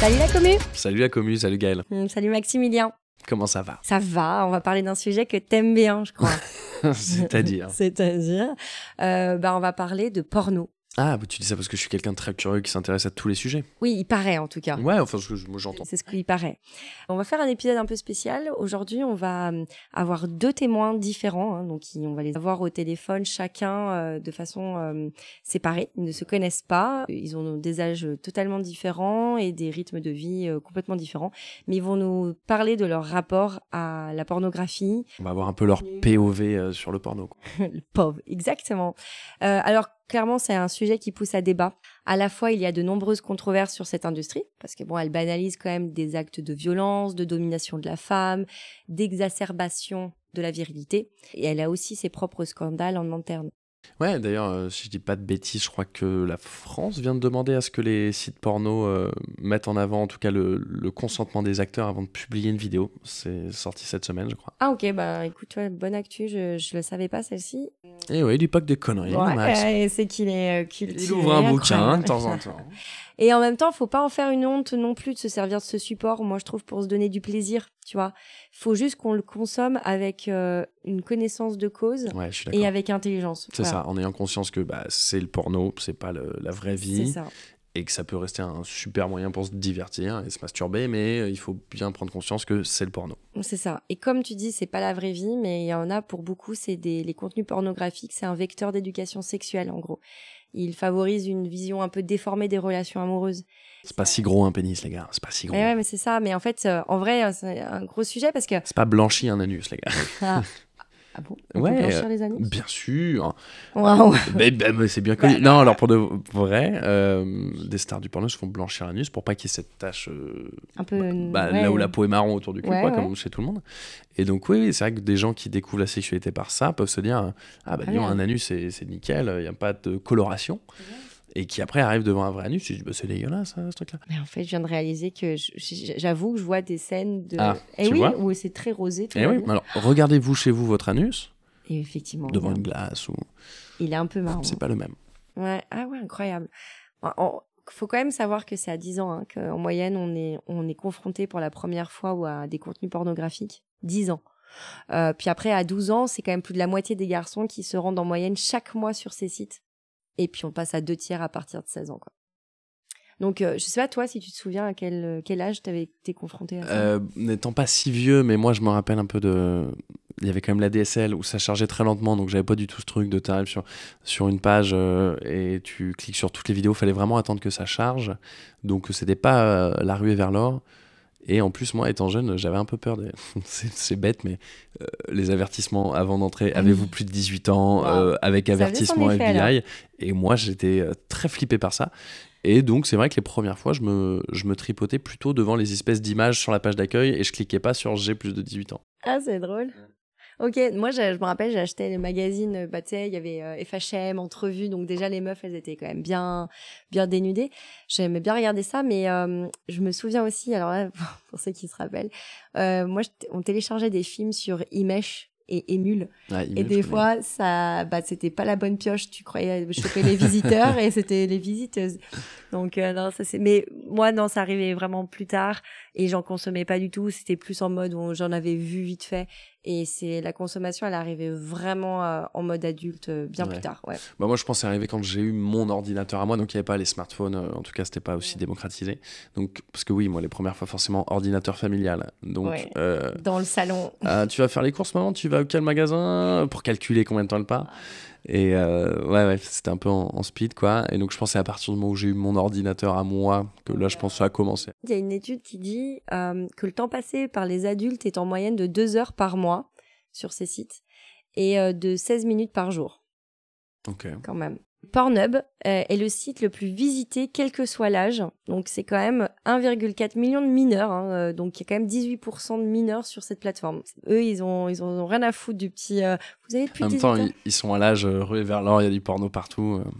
Salut la commu Salut la commu, salut Gaël. Hum, Salut Maximilien. Comment ça va? Ça va, on va parler d'un sujet que t'aimes bien, je crois. C'est-à-dire C'est-à-dire, euh, bah, on va parler de porno. Ah, bah, tu dis ça parce que je suis quelqu'un de très curieux qui s'intéresse à tous les sujets. Oui, il paraît en tout cas. Ouais, enfin, ce que je- moi j'entends. C'est ce qu'il paraît. On va faire un épisode un peu spécial. Aujourd'hui, on va euh, avoir deux témoins différents. hein, donc, on va les avoir au téléphone, chacun euh, de façon euh, séparée. Ils ne se connaissent pas. Ils ont des âges totalement différents et des rythmes de vie euh, complètement différents. Mais ils vont nous parler de leur rapport à la pornographie. On va avoir un peu leur POV sur le porno. quoi. le pauvre, exactement. Alors clairement, c'est un sujet qui pousse à débat. À la fois, il y a de nombreuses controverses sur cette industrie parce que bon, elle banalise quand même des actes de violence, de domination de la femme, d'exacerbation de la virilité, et elle a aussi ses propres scandales en interne. Ouais, d'ailleurs, euh, si je dis pas de bêtises, je crois que la France vient de demander à ce que les sites porno euh, mettent en avant, en tout cas, le, le consentement des acteurs avant de publier une vidéo. C'est sorti cette semaine, je crois. Ah ok, bah écoute, ouais, bonne actu, je je le savais pas celle-ci. Et dit pas que des conneries, Ouais, Max. ouais, c'est qu'il est euh, cultivé, Il ouvre un bouquin incroyable. de temps en temps. Et en même temps, faut pas en faire une honte non plus de se servir de ce support. Moi, je trouve pour se donner du plaisir, tu vois. Faut juste qu'on le consomme avec euh, une connaissance de cause Ouais, et avec intelligence. C'est Voilà. ça, en ayant conscience que bah, c'est le porno, c'est pas le- la vraie C'est vie. ça. et que ça peut rester un super moyen pour se divertir et se masturber, mais euh, il faut bien prendre conscience que c'est le porno. C'est ça. Et comme tu dis, c'est pas la vraie vie, mais il y en a pour beaucoup, c'est des les contenus pornographiques, c'est un vecteur d'éducation sexuelle en gros. Il favorise une vision un peu déformée des relations amoureuses. C'est pas si gros un pénis, les gars, c'est pas si gros. Mais ouais, mais c'est ça. Mais en fait, euh, en vrai, euh, c'est un gros sujet parce que C'est pas blanchi un anus, les gars. ah, ah bon, on Ouais, peut blanchir euh, les anus? Bien sûr. Waouh. mais, mais- mais c'est bien connu. non, alors pour de vrai, euh, des stars du porno se font blanchir l'anus pour pas qu'il y ait cette tache euh, Un peu. bah, ouais. là où la peau est marron autour du cul, Ouais, quoi, comme chez tout le monde. Et donc, oui, c'est vrai que des gens qui découvrent la sexualité par ça peuvent se dire Ah, bah, Très disons, un anus, c'est c'est nickel, il n'y a pas de coloration. Et qui après arrive devant un vrai anus, tu dis bah, C'est dégueulasse, ça, ce truc-là. Mais en fait, je viens de réaliser que je- j'avoue que je vois des scènes de. Ah, Eh oui, vois où c'est très rosé. tout va oui, alors regardez-vous chez vous votre anus, Et effectivement, devant une glace, ou il est un peu marrant. c'est pas le même. Ouais. Ah ouais, incroyable. Il faut quand même savoir que c'est à 10 ans hein, qu'en moyenne, on est, on est confronté pour la première fois ou à des contenus pornographiques. 10 ans. Euh, puis après, à 12 ans, c'est quand même plus de la moitié des garçons qui se rendent en moyenne chaque mois sur ces sites. Et puis on passe à deux tiers à partir de 16 ans. Quoi. Donc, euh, je sais pas, toi, si tu te souviens à quel, quel âge t'avais été confronté à ça? Euh, N'étant pas si vieux, mais moi je me rappelle un peu de. Il y avait quand même la DSL où ça chargeait très lentement, donc j'avais pas du tout ce truc de t'arrives sur, sur une page euh, et tu cliques sur toutes les vidéos. Fallait vraiment attendre que ça charge, donc c'était pas euh, la ruée vers l'or. Et en plus, moi, étant jeune, j'avais un peu peur des. c'est c'est bête, mais euh, les avertissements avant d'entrer. Ah Avez-vous plus de 18 ans Wow. euh, Avec Ça avertissement effet, FBI. Et moi, j'étais euh, très flippé par ça. Et donc, c'est vrai que les premières fois, je me, je me tripotais plutôt devant les espèces d'images sur la page d'accueil et je cliquais pas sur j'ai plus de 18 ans. Ah, c'est drôle. Ok, moi je, je me rappelle, acheté les magazines, euh, bah tu sais, il y avait euh, FHM, Entrevue, donc déjà les meufs, elles étaient quand même bien, bien dénudées. J'aimais bien regarder ça, mais euh, je me souviens aussi, alors là, pour ceux qui se rappellent, euh, moi je- on téléchargeait des films sur Imesh et Emule, Ah, et des connais. fois ça, bah c'était pas la bonne pioche, tu croyais choper les visiteurs et c'était les visiteuses. Donc euh, non, ça c'est, mais moi non, ça arrivait vraiment plus tard et j'en consommais pas du tout. C'était plus en mode où j'en avais vu vite fait. Et c'est la consommation, elle arrivait vraiment euh, en mode adulte euh, bien Ouais. plus tard. Ouais. Bah, moi, je pense c'est arrivé quand j'ai eu mon ordinateur à moi, donc il n'y avait pas les smartphones, euh, en tout cas, c'était pas aussi démocratisé. Donc, parce que oui, moi, les premières fois, forcément, ordinateur familial. Donc, euh, Dans le salon. Ah, tu vas faire les courses, maman? Tu vas à quel magasin? Pour calculer combien de temps elle part? Et euh, ouais, ouais, c'était un peu en, en speed, quoi. Et donc, je pense c'est à partir du moment où j'ai eu mon ordinateur à moi que là, je pense que ça a commencé. Il y a une étude qui dit euh, que le temps passé par les adultes est en moyenne de deux heures par mois sur ces sites et euh, de 16 minutes par jour, Ok. quand même. Pornhub euh, est le site le plus visité, quel que soit l'âge. Donc, c'est quand même 1,4 million de mineurs. hein, euh, donc, il y a quand même 18% de mineurs sur cette plateforme. Eux, ils ont, ils ont rien à foutre du petit. euh, vous avez plus En même 18 temps, ans ils, ils sont à l'âge euh, rué vers l'or, il y a du porno partout. euh.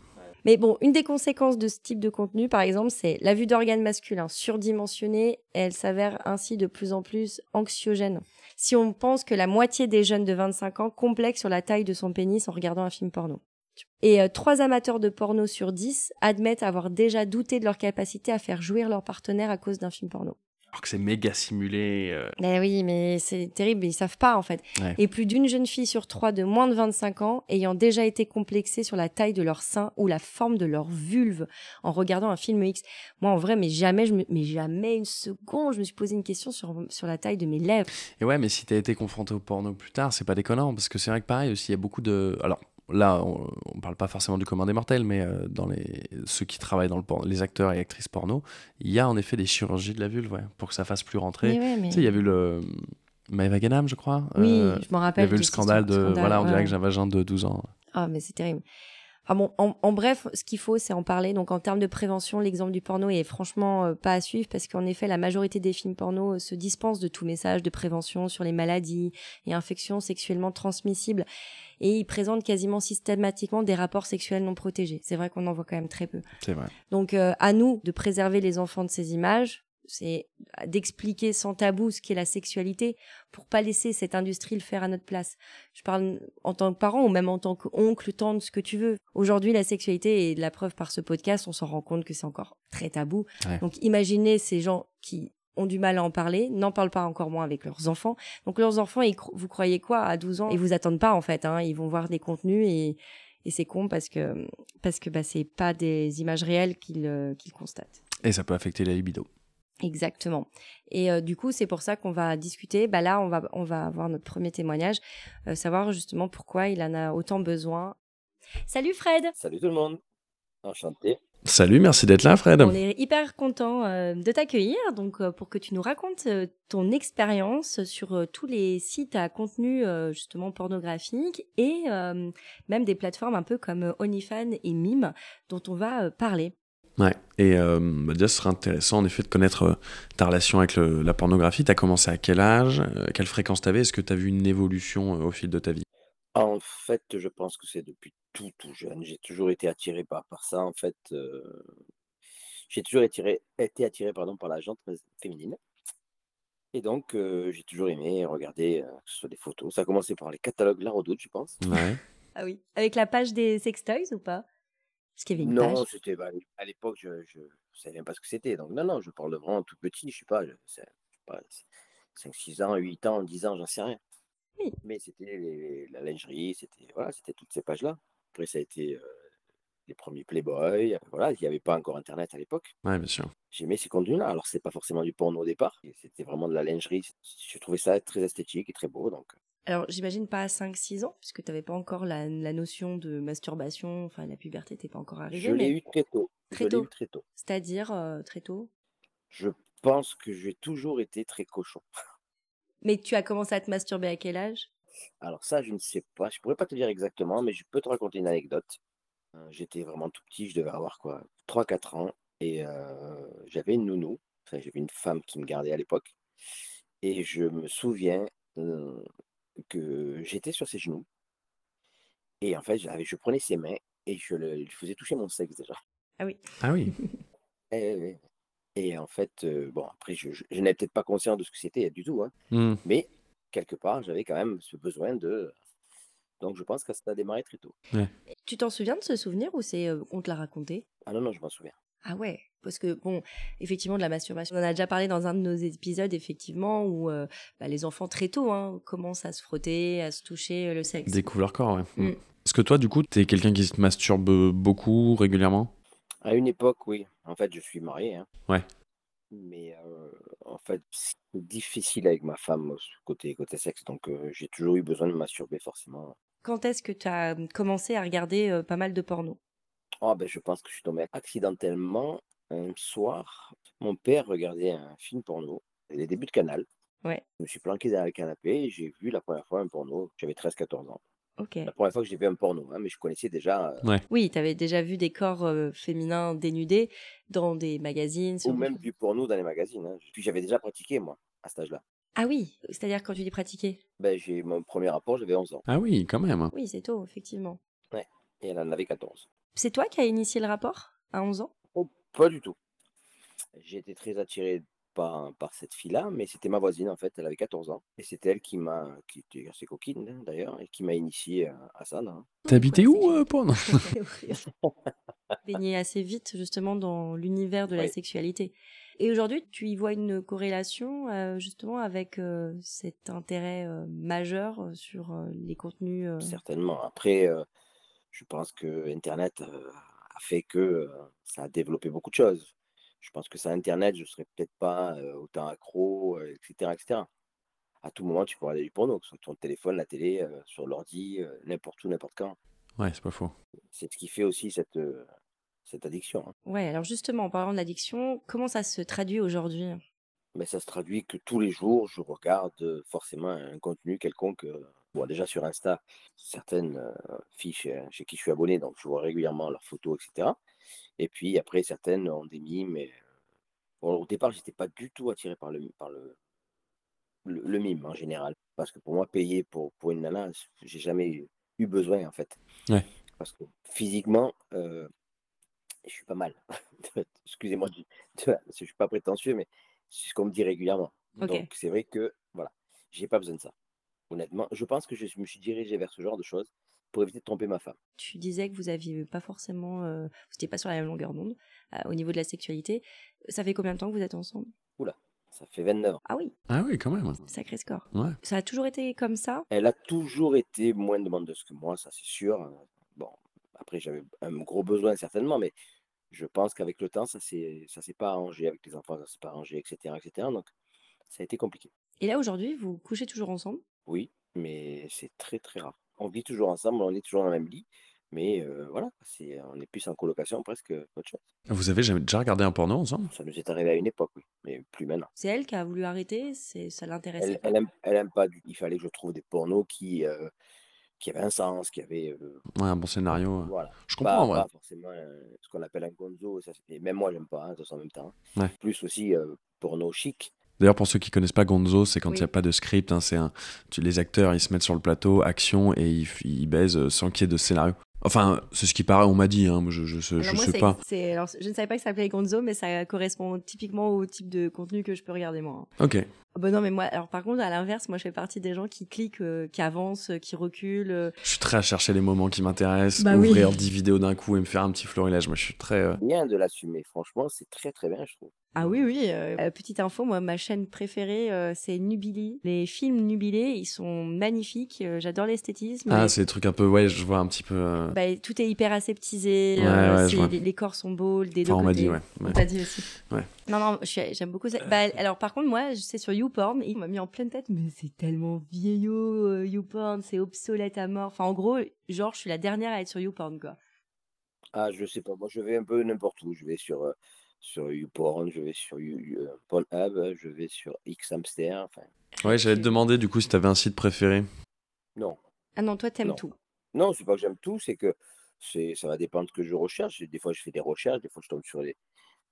Mais bon, une des conséquences de ce type de contenu, par exemple, c'est la vue d'organes masculins surdimensionnés. et Elle s'avère ainsi de plus en plus anxiogène. Si on pense que la moitié des jeunes de 25 ans complexent sur la taille de son pénis en regardant un film porno. Et euh, trois amateurs de porno sur 10 admettent avoir déjà douté de leur capacité à faire jouir leur partenaire à cause d'un film porno. Alors que c'est méga simulé. euh, Ben oui, mais c'est terrible, ils savent pas en fait. Ouais. Et plus d'une jeune fille sur trois de moins de 25 ans ayant déjà été complexée sur la taille de leur sein ou la forme de leur vulve en regardant un film X. Moi en vrai, mais jamais, je me... mais jamais une seconde, je me suis posé une question sur, sur la taille de mes lèvres. Et ouais, mais si t'as été confronté au porno plus tard, c'est pas déconnant, parce que c'est vrai que pareil aussi, il y a beaucoup de... Alors là, on, on parle pas forcément du commun des mortels, mais euh, dans les ceux qui travaillent dans le porno, les acteurs et actrices porno, il y a en effet des chirurgies de la vulve, ouais, pour que ça fasse plus rentrer. Mais ouais, mais... Tu sais, il y a eu le... Maëva Ganam, je crois. Oui, euh, je m'en il y rappelle. avait eu le scandale de... voilà, on dirait que j'ai un vagin de 12 ans. Ah, mais c'est terrible. Ah bon, en, en bref, ce qu'il faut, c'est en parler. Donc, en termes de prévention, l'exemple du porno est franchement euh, pas à suivre parce qu'en effet, la majorité des films porno euh, se dispensent de tout message de prévention sur les maladies et infections sexuellement transmissibles. Et ils présentent quasiment systématiquement des rapports sexuels non protégés. C'est vrai qu'on en voit quand même très peu. C'est vrai. Donc, euh, à nous de préserver les enfants de ces images. C'est d'expliquer sans tabou ce qu'est la sexualité pour pas laisser cette industrie le faire à notre place. Je parle en tant que parent ou même en tant qu'oncle, tante, ce que tu veux. Aujourd'hui, la sexualité de la preuve par ce podcast, on s'en rend compte que c'est encore très tabou. Ouais. Donc, imaginez ces gens qui ont du mal à en parler, n'en parlent pas encore moins avec leurs enfants. Donc, leurs enfants, ils cro- vous croyez quoi à 12 ans? Ils vous attendent pas, en fait. Hein. Ils vont voir des contenus et, et c'est con parce que, parce que bah, c'est pas des images réelles qu'ils euh, qu'ils constatent. Et ça peut affecter la libido. Exactement. Et euh, du coup, c'est pour ça qu'on va discuter. Bah là, on va on va avoir notre premier témoignage, euh, savoir justement pourquoi il en a autant besoin. Salut Fred. Salut tout le monde. Enchanté. Salut, merci d'être là, Fred. On est hyper content euh, de t'accueillir, donc euh, pour que tu nous racontes euh, ton expérience sur euh, tous les sites à contenu euh, justement pornographique et euh, même des plateformes un peu comme OnlyFans et Mime dont on va euh, parler. Ouais, et euh, bah, déjà, ce serait intéressant en effet de connaître euh, ta relation avec le- la pornographie. T'as commencé à quel âge Euh, Quelle fréquence t'avais? Est-ce que t'as vu une évolution euh, au fil de ta vie? En fait, je pense que c'est depuis tout, tout jeune. J'ai toujours été attiré par, par ça. En fait, euh, j'ai toujours attiré, été attiré pardon, par la jante féminine. Et donc, euh, j'ai toujours aimé regarder, euh, que ce soit des photos. Ça a commencé par les catalogues La Redoute, je pense. Ouais. Ah oui. Avec la page des sextoys ou pas? Parce qu'il y avait une Non, page. c'était bah, à l'époque, je ne savais même pas ce que c'était. Donc, non, non, je parle vraiment tout petit. Je sais pas, je, sais pas 5, 6 ans, 8 ans, 10 ans, j'en sais rien. Oui. Mais c'était la lingerie, c'était voilà, c'était toutes ces pages-là. Après, ça a été euh, les premiers Playboy. euh, Voilà, il n'y avait pas encore Internet à l'époque. Ouais, bien sûr. J'aimais ces contenus-là. Alors, c'est pas forcément du porno au départ. C'était vraiment de la lingerie. Je trouvais ça très esthétique et très beau. Donc, Alors, j'imagine pas à 5-6 ans, puisque tu n'avais pas encore la, la notion de masturbation, enfin la puberté n'était pas encore arrivée. je l'ai mais eu très tôt. Très tôt. eu très tôt. C'est-à-dire euh, très tôt? Je pense que j'ai toujours été très cochon. Mais tu as commencé à te masturber à quel âge? Alors ça, je ne sais pas. Je pourrais pas te dire exactement, mais je peux te raconter une anecdote. Euh, J'étais vraiment tout petit, je devais avoir quoi, 3-4 ans, et euh, j'avais une nounou. Enfin, j'avais une femme qui me gardait à l'époque. Et je me souviens euh, que j'étais sur ses genoux. Et en fait, j'avais- je prenais ses mains et je le, lui faisais toucher mon sexe déjà. Ah oui. Et, et en fait, euh, bon, après, je, je, je n'avais peut-être pas conscience de ce que c'était du tout, hein, Hmm. mais quelque part, j'avais quand même ce besoin de. Donc, je pense que ça a démarré très tôt. Tu t'en souviens de ce souvenir ou c'est euh, on te l'a raconté? Ah non, non, je m'en souviens. Ah ouais, parce que bon, effectivement, de la masturbation, on en a déjà parlé dans un de nos épisodes, effectivement, où euh, bah, les enfants très tôt hein, commencent à se frotter, à se toucher euh, le sexe. Découvre leur corps, ouais. Mm. Hmm. Est-ce que toi, du coup, t'es quelqu'un qui se masturbe beaucoup, régulièrement? À une époque, oui. En fait, je suis marié. hein. Ouais. Mais euh, en fait, c'est difficile avec ma femme côté, côté sexe. Donc, euh, j'ai toujours eu besoin de masturber, forcément. Quand est-ce que tu as commencé à regarder euh, pas mal de porno? Oh, ben, je pense que je suis tombé accidentellement un soir. Mon père regardait un film porno, les débuts de Canal. Ouais. Je me suis planqué derrière le canapé et j'ai vu la première fois un porno. J'avais 13-14 ans. Ok. La première fois que j'ai vu un porno, hein, mais je connaissais déjà, euh, Oui, tu avais déjà vu des corps euh, féminins dénudés dans des magazines. ou même du porno dans les magazines. hein. Puis j'avais déjà pratiqué, moi, à cet âge-là. Ah oui, c'est-à-dire quand tu dis pratiquer? Ben, j'ai mon premier rapport, j'avais 11 ans. Ah oui, quand même. Oui, c'est tôt, effectivement. Et elle en avait 14. C'est toi qui as initié le rapport à 11 ans? Oh, pas du tout. J'ai été très attiré par, par cette fille-là, mais c'était ma voisine en fait, elle avait 14 ans. Et c'est elle qui m'a, qui était assez coquine hein, d'ailleurs, et qui m'a initié à, à ça. T'habitais où, euh, Paul? Baigné assez vite justement dans l'univers de la Oui. sexualité. Et aujourd'hui, tu y vois une corrélation euh, justement avec euh, cet intérêt euh, majeur sur euh, les contenus. euh, Certainement. Après, euh, je pense que Internet euh, a fait que euh, ça a développé beaucoup de choses. Je pense que sans Internet, je serais peut-être pas euh, autant accro, euh, etc., etc. À tout moment, tu peux regarder du porno, que ce soit sur ton téléphone, la télé, euh, sur l'ordi, euh, n'importe où, n'importe quand. Ouais, c'est pas faux. C'est ce qui fait aussi cette, euh, cette addiction. hein. Ouais, alors justement, en parlant d'addiction, comment ça se traduit aujourd'hui? Mais ça se traduit que tous les jours, je regarde forcément un contenu quelconque. Euh, Bon, déjà sur Insta, certaines euh, filles chez, chez qui je suis abonné, donc je vois régulièrement leurs photos, etc. Et puis après, certaines ont des mimes. Et, euh, bon, au départ, j'étais pas du tout attiré par le, par le, le, le mime en général. Parce que pour moi, payer pour, pour une nana, j'ai jamais eu, eu besoin en fait. Ouais. Parce que physiquement, euh, je suis pas mal. Excusez-moi, je suis pas prétentieux, mais c'est ce qu'on me dit régulièrement. Donc c'est vrai que voilà, j'ai pas besoin de ça. Honnêtement, je pense que je me suis dirigé vers ce genre de choses pour éviter de tromper ma femme. Tu disais que vous aviez pas forcément, euh, vous n'étiez pas sur la même longueur d'onde euh, au niveau de la sexualité. Ça fait combien de temps que vous êtes ensemble? Ça fait 29 ans. Ah oui, Ah oui, quand même. sacré score. Ouais. Ça a toujours été comme ça? Elle a toujours été moins demandeuse que moi, ça c'est sûr. Bon, après j'avais un gros besoin certainement, mais je pense qu'avec le temps, ça s'est ça s'est pas arrangé avec les enfants, ça s'est pas arrangé, etc., etc. Donc ça a été compliqué. Et là aujourd'hui, vous couchez toujours ensemble? Oui, mais c'est très très rare. On vit toujours ensemble, on est toujours dans le même lit, mais euh, voilà, c'est, on est plus en colocation presque qu'autre chose. Vous avez jamais déjà regardé un porno ensemble? Ça nous est arrivé à une époque, oui, mais plus maintenant. C'est elle qui a voulu arrêter C'est ça l'intéressait Elle, pas? elle, aime, elle aime pas du Il fallait que je trouve des pornos qui, euh, qui avaient un sens, qui avaient. euh, Ouais, un bon scénario. euh. voilà. Je Pas, comprends, ouais. pas forcément euh, ce qu'on appelle un gonzo. Ça, et même moi, j'aime pas, hein, de toute façon, en même temps. Ouais. Plus aussi euh, porno chic. D'ailleurs, pour ceux qui connaissent pas Gonzo, c'est quand il Oui. n'y a pas de script. hein, c'est un, tu- les acteurs, ils se mettent sur le plateau, action, et ils, ils baisent euh, sans qu'il y ait de scénario. Enfin, c'est ce qui paraît, on m'a dit, hein, moi, je, je, sais- Alors je moi, sais c'est- pas. c'est- alors, je ne savais pas que ça s'appelait Gonzo, mais ça correspond typiquement au type de contenu que je peux regarder moi. hein. Ok. Ah bah non, mais moi, alors par contre, à l'inverse, moi je fais partie des gens qui cliquent, euh, qui avancent, qui reculent. euh. Je suis très à chercher les moments qui m'intéressent, Bah oui. ouvrir 10 vidéos d'un coup et me faire un petit florilège. Moi, je suis très. euh, Bien de l'assumer. Franchement, c'est très très bien, je trouve. Ah oui, oui. euh, euh, petite info, moi, ma chaîne préférée, euh, c'est Nubili. Les films Nubilé, ils sont magnifiques. euh, J'adore l'esthétisme. Ah, c'est des trucs un peu. Ouais, je vois un petit peu. euh, bah, tout est hyper aseptisé. Ouais, euh, ouais, c'est- les, les corps sont beaux, des deux Enfin, on m'a dit, ouais. ouais. On t'a dit aussi. Ouais. Non, non, j'aime beaucoup ça. Bah, alors, par contre, moi, je sais sur YouPorn, il m'a mis en pleine tête, mais c'est tellement vieillot, euh, YouPorn, c'est obsolète à mort. Enfin, en gros, genre, je suis la dernière à être sur YouPorn, quoi. Ah, je sais pas. Moi, je vais un peu n'importe où. Je vais sur, euh, sur YouPorn, je vais sur You- euh, Pornhub, je vais sur Xhamster. Enfin, Ouais, j'allais te demander du coup si t'avais un site préféré. non. Ah non, toi, t'aimes tout. Non, c'est pas que j'aime tout, c'est que c'est, ça va dépendre de ce que je recherche. Des fois, je fais des recherches, des fois, je tombe sur des,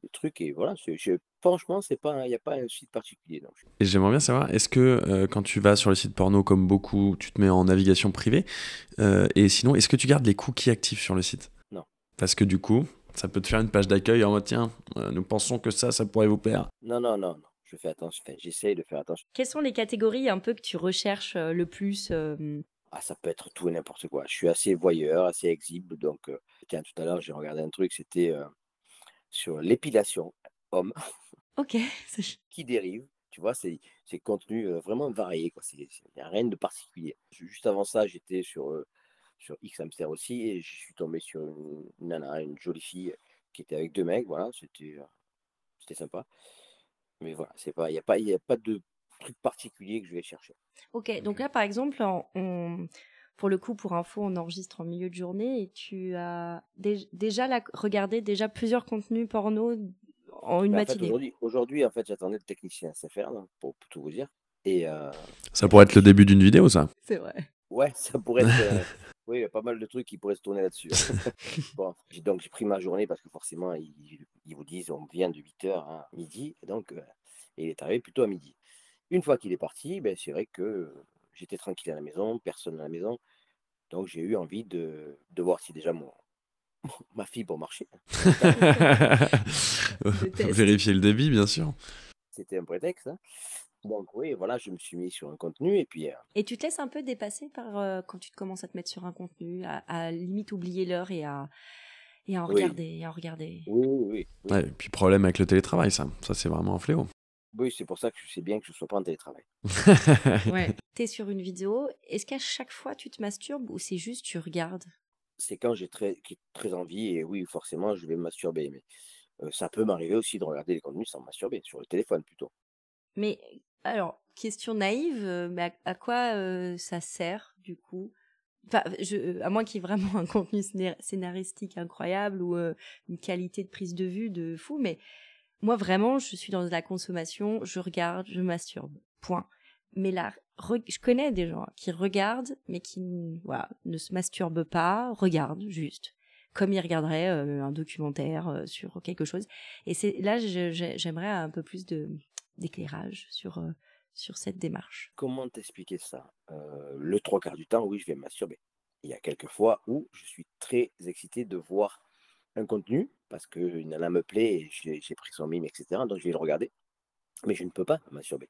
des trucs et voilà. je- franchement, c'est pas, il n'y a pas un site particulier. Donc, Et j'aimerais bien savoir, est-ce que euh, quand tu vas sur le site porno, comme beaucoup, tu te mets en navigation privée Euh, Et sinon, est-ce que tu gardes les cookies actifs sur le site? Non. Parce que du coup, ça peut te faire une page d'accueil en mode tiens, euh, nous pensons que ça, ça pourrait vous plaire. non, non, non, non. Je fais attention. J'essaye de faire attention. Quelles sont les catégories un peu que tu recherches euh, le plus euh, Ah, ça peut être tout et n'importe quoi. Je suis assez voyeur, assez exhibe. Donc, euh, tiens, tout à l'heure, j'ai regardé un truc, c'était euh, sur l'épilation homme Ok. c'est- qui dérive. Tu vois, c'est c'est contenu vraiment varié. quoi. Il n'y a rien de particulier. Juste avant ça, j'étais sur, euh, sur Xhamster aussi et je suis tombé sur une, nana, une jolie fille qui était avec deux mecs. Voilà, c'était euh, c'était sympa. Mais voilà, c'est pas, il n'y a, pas- il y a pas de truc particulier que je vais chercher. Ok, donc là, par exemple, on- pour le coup, pour info, on enregistre en milieu de journée et tu as dé- déjà la- regardé déjà plusieurs contenus porno en une en fait, matinée. aujourd'hui, aujourd'hui, en fait, j'attendais le technicien SFR, là, pour, pour tout vous dire. Et euh, Ça pourrait être le début d'une vidéo, ça. C'est vrai. ouais, ça pourrait être. oui, il y a pas mal de trucs qui pourraient se tourner là-dessus. bon, j'ai- donc j'ai pris ma journée parce que forcément, ils, ils vous disent on vient de 8h à midi. Et donc, euh, et il est arrivé plutôt à midi. Une fois qu'il est parti, ben, c'est vrai que j'étais tranquille à la maison, personne à la maison. Donc j'ai eu envie de, de voir si déjà mon, ma fibre marchait. test. Vérifier le débit, bien sûr. c'était un prétexte. hein. Donc oui, voilà, je me suis mis sur un contenu et puis euh, Et tu te laisses un peu dépasser par euh, quand tu te commences à te mettre sur un contenu, à, à limite oublier l'heure et à, et à en Oui. regarder, et à en regarder. oui, oui, oui. oui. Ouais, et puis problème avec le télétravail, ça. Ça, c'est vraiment un fléau. Oui, c'est pour ça que je sais bien que je ne sois pas en télétravail. Ouais. T'es sur une vidéo, est-ce qu'à chaque fois tu te masturbes ou c'est juste tu regardes? C'est quand j'ai très, très envie et oui, forcément, je vais me masturber. Mais euh, ça peut m'arriver aussi de regarder les contenus sans masturber, sur le téléphone plutôt. Mais alors, question naïve, euh, mais à, quoi euh, ça sert du coup? Enfin, euh, à moins qu'il y ait vraiment un contenu scénar- scénaristique incroyable ou une qualité de prise de vue de fou, mais moi vraiment, je suis dans la consommation, je regarde, je masturbe, point. Mais là, je connais des gens qui regardent, mais qui ne se masturbent pas, regardent juste, comme ils regarderaient un documentaire sur quelque chose. Et c'est là, j'aimerais un peu plus de d'éclairage sur euh, sur cette démarche. Comment t'expliquer ça? Euh, Le trois quarts du temps, oui, je vais masturber. Il y a quelques fois où je suis très excité de voir un contenu parce qu'une nana me plaît et j'ai pris son mime, etc. Donc je vais le regarder. Mais je ne peux pas masturber.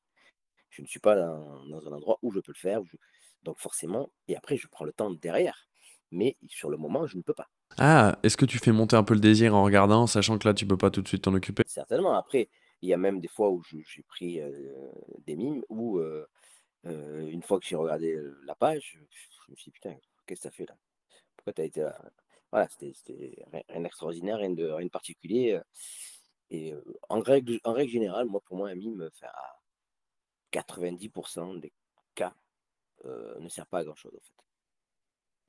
Je ne suis pas dans, dans un endroit où je peux le faire. je- Donc forcément, et après, je prends le temps derrière. Mais sur le moment, je ne peux pas. Ah, est-ce que tu fais monter un peu le désir en regardant, sachant que là, tu peux pas tout de suite t'en occuper? Certainement. Après, il y a même des fois où j'ai pris des mimes où, une fois que j'ai regardé la page, je me suis dit, putain, qu'est-ce que ça fait là? Pourquoi tu as été là? Voilà, c'était rien, d'extraordinaire, rien de, rien de particulier. Et en, règle, en règle générale, moi, pour moi, un mime, à 90% des cas, ne sert pas à grand-chose, en fait.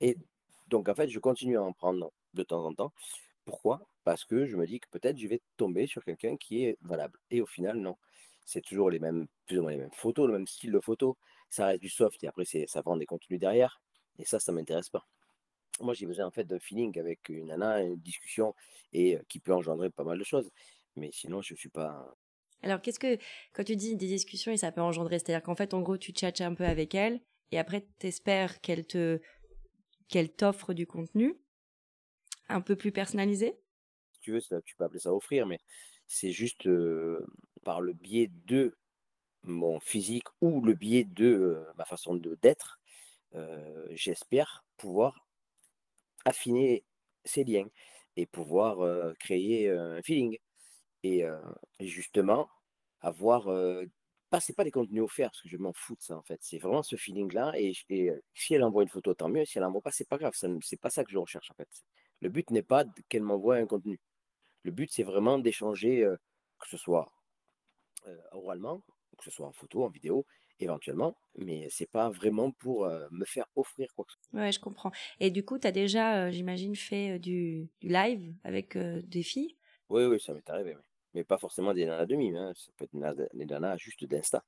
Et donc, en fait, je continue à en prendre de temps en temps. Pourquoi? Parce que je me dis que peut-être je vais tomber sur quelqu'un qui est valable. Et au final, non. C'est toujours les mêmes, plus ou moins les mêmes photos, le même style de photo. Ça reste du soft et après, ça vend des contenus derrière. Et ça, ça ne m'intéresse pas. Moi, j'ai besoin en fait d'un feeling avec une nana, une discussion et euh, qui peut engendrer pas mal de choses. Mais sinon, je ne suis pas. Alors, qu'est-ce que, quand tu dis des discussions et ça peut engendrer, c'est-à-dire qu'en fait, en gros, tu tchatches un peu avec elle et après, t'espères qu'elle te, qu'elle t'offre du contenu un peu plus personnalisé? Si tu veux, tu peux appeler ça offrir, mais c'est juste euh, par le biais de mon physique ou le biais de euh, ma façon d'être, euh, j'espère pouvoir affiner ces liens et pouvoir créer un feeling. Et, justement, avoir. Pas, c'est pas des contenus offerts, parce que je m'en fous de ça en fait. C'est vraiment ce feeling-là. Et, et, si elle envoie une photo, tant mieux. Si elle envoie pas, c'est pas grave. C'est pas ça que je recherche en fait. Le but n'est pas qu'elle m'envoie un contenu. Le but, c'est vraiment d'échanger, euh, que ce soit euh, oralement, que ce soit en photo, en vidéo, éventuellement. Mais c'est pas vraiment pour euh, me faire offrir quoi que ce soit. Ouais, je comprends. Et du coup, tu as déjà, j'imagine, fait du, du live avec des filles? Oui, oui, ça m'est arrivé. oui. Mais pas forcément des nanas de mime. hein. Ça peut être des nanas juste d'Insta.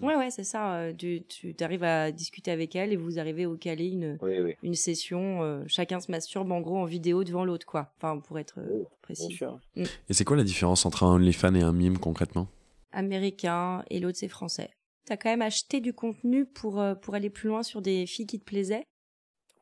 Ouais, ouais, c'est ça. euh, tu tu arrives à discuter avec elle et vous arrivez au caler une, Oui, oui, une session. euh, chacun se masturbe en gros en vidéo devant l'autre, quoi. Enfin, pour être euh, bien précis. sûr. Et c'est quoi la différence entre un OnlyFans et un mime concrètement? Américain et l'autre c'est français. T'as quand même acheté du contenu pour, euh, pour aller plus loin sur des filles qui te plaisaient?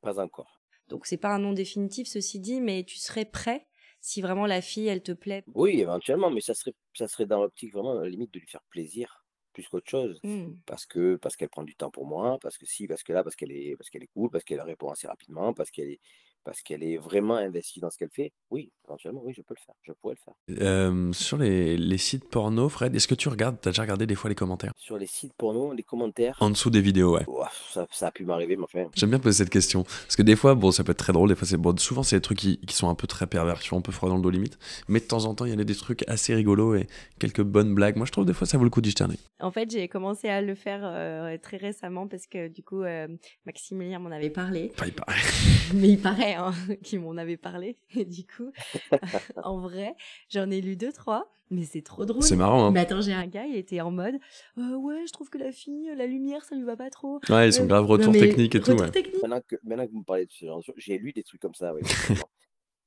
Pas encore. Donc c'est pas un nom définitif ceci dit, mais tu serais prêt si vraiment la fille elle te plaît? Oui, éventuellement, mais ça serait, ça serait dans l'optique vraiment, à la limite, de lui faire plaisir plus qu'autre chose. Hmm. Parce que parce qu'elle prend du temps pour moi, parce que si, parce que là, parce qu'elle est, parce qu'elle est cool, parce qu'elle répond assez rapidement, parce qu'elle est, parce qu'elle est vraiment investie dans ce qu'elle fait. Oui, éventuellement, oui, je peux le faire. Je pourrais le faire. Euh, Sur les, les sites porno, Fred, est-ce que tu regardes, t'as déjà regardé des fois les commentaires? Sur les sites porno, les commentaires, En dessous des vidéos, ouais. ouah, ça, ça a pu m'arriver, mais enfin, J'aime bien poser cette question. Parce que des fois, bon, ça peut être très drôle, des fois c'est bon. Souvent, c'est des trucs qui, qui sont un peu très perversions, un peu froid dans le dos limite. Mais de temps en temps, il y a des trucs assez rigolos et quelques bonnes blagues. Moi, je trouve des fois ça vaut le coup d'y jeter. En fait, j'ai commencé à le faire euh, très récemment parce que du coup, euh, Maximilien m'en avait parlé. Enfin, il paraît. Mais il paraît hein, qu'il m'en avait parlé. Et du coup, en vrai, j'en ai lu deux, trois. Mais c'est trop drôle. C'est marrant, hein. Mais attends, j'ai un gars, il était en mode Euh, Ouais, je trouve que la fille, la lumière, ça lui va pas trop. Ouais, ils sont Euh, grave retour mais technique et tout, ouais. technique. maintenant que, maintenant que vous me parlez de ce genre de choses, j'ai lu des trucs comme ça, oui, effectivement.